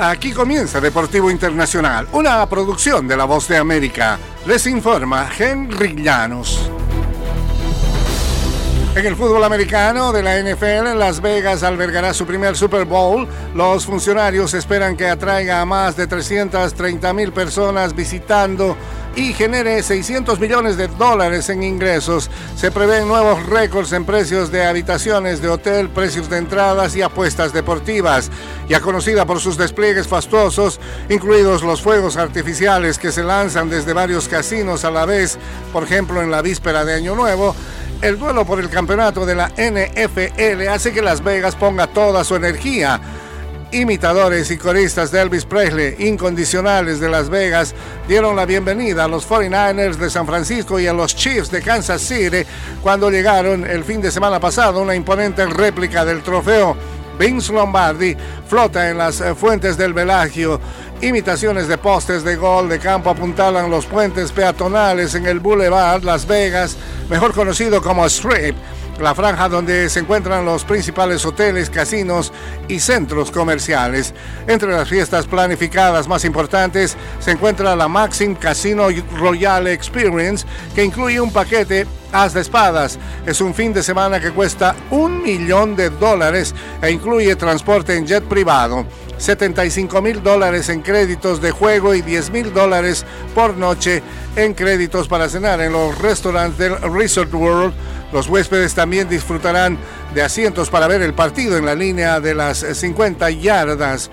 Aquí comienza Deportivo Internacional, una producción de La Voz de América. Les informa Henry Llanos. En el fútbol americano de la NFL, Las Vegas albergará su primer Super Bowl. Los funcionarios esperan que atraiga a más de 330 mil personas visitando y genere 600 millones de dólares en ingresos. Se prevén nuevos récords en precios de habitaciones de hotel, precios de entradas y apuestas deportivas. Ya conocida por sus despliegues fastuosos, incluidos los fuegos artificiales que se lanzan desde varios casinos a la vez, por ejemplo en la víspera de Año Nuevo, el duelo por el campeonato de la NFL hace que Las Vegas ponga toda su energía imitadores y coristas de Elvis Presley, incondicionales de Las Vegas, dieron la bienvenida a los 49ers de San Francisco y a los Chiefs de Kansas City cuando llegaron el fin de semana pasado una imponente réplica del trofeo. Vince Lombardi flota en las eh, fuentes del Velagio. Imitaciones de postes de gol de campo apuntalan los puentes peatonales en el Boulevard Las Vegas, mejor conocido como Strip la franja donde se encuentran los principales hoteles, casinos y centros comerciales. Entre las fiestas planificadas más importantes se encuentra la Maxim Casino Royal Experience, que incluye un paquete As de Espadas. Es un fin de semana que cuesta un millón de dólares e incluye transporte en jet privado. 75 mil dólares en créditos de juego y 10 mil dólares por noche en créditos para cenar en los restaurantes del Resort World los huéspedes también disfrutarán de asientos para ver el partido en la línea de las 50 yardas.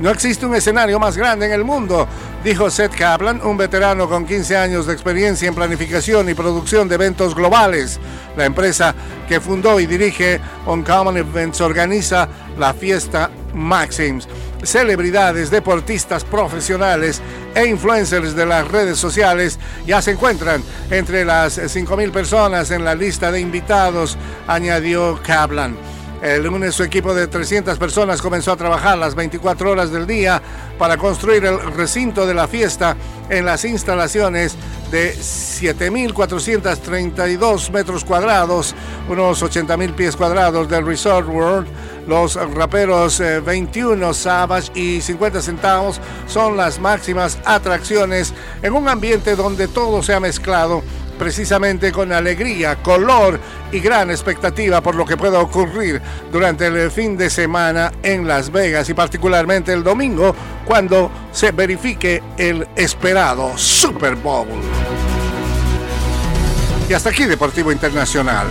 No existe un escenario más grande en el mundo, dijo Seth Kaplan, un veterano con 15 años de experiencia en planificación y producción de eventos globales. La empresa que fundó y dirige Uncommon Events organiza la fiesta Maxims celebridades, deportistas profesionales e influencers de las redes sociales ya se encuentran entre las 5.000 personas en la lista de invitados, añadió Kaplan. El lunes su equipo de 300 personas comenzó a trabajar las 24 horas del día para construir el recinto de la fiesta en las instalaciones de 7.432 metros cuadrados, unos 80.000 pies cuadrados del Resort World. Los raperos 21 eh, Savage y 50 centavos son las máximas atracciones en un ambiente donde todo se ha mezclado precisamente con alegría, color y gran expectativa por lo que pueda ocurrir durante el fin de semana en Las Vegas y particularmente el domingo cuando se verifique el esperado Super Bowl. Y hasta aquí Deportivo Internacional.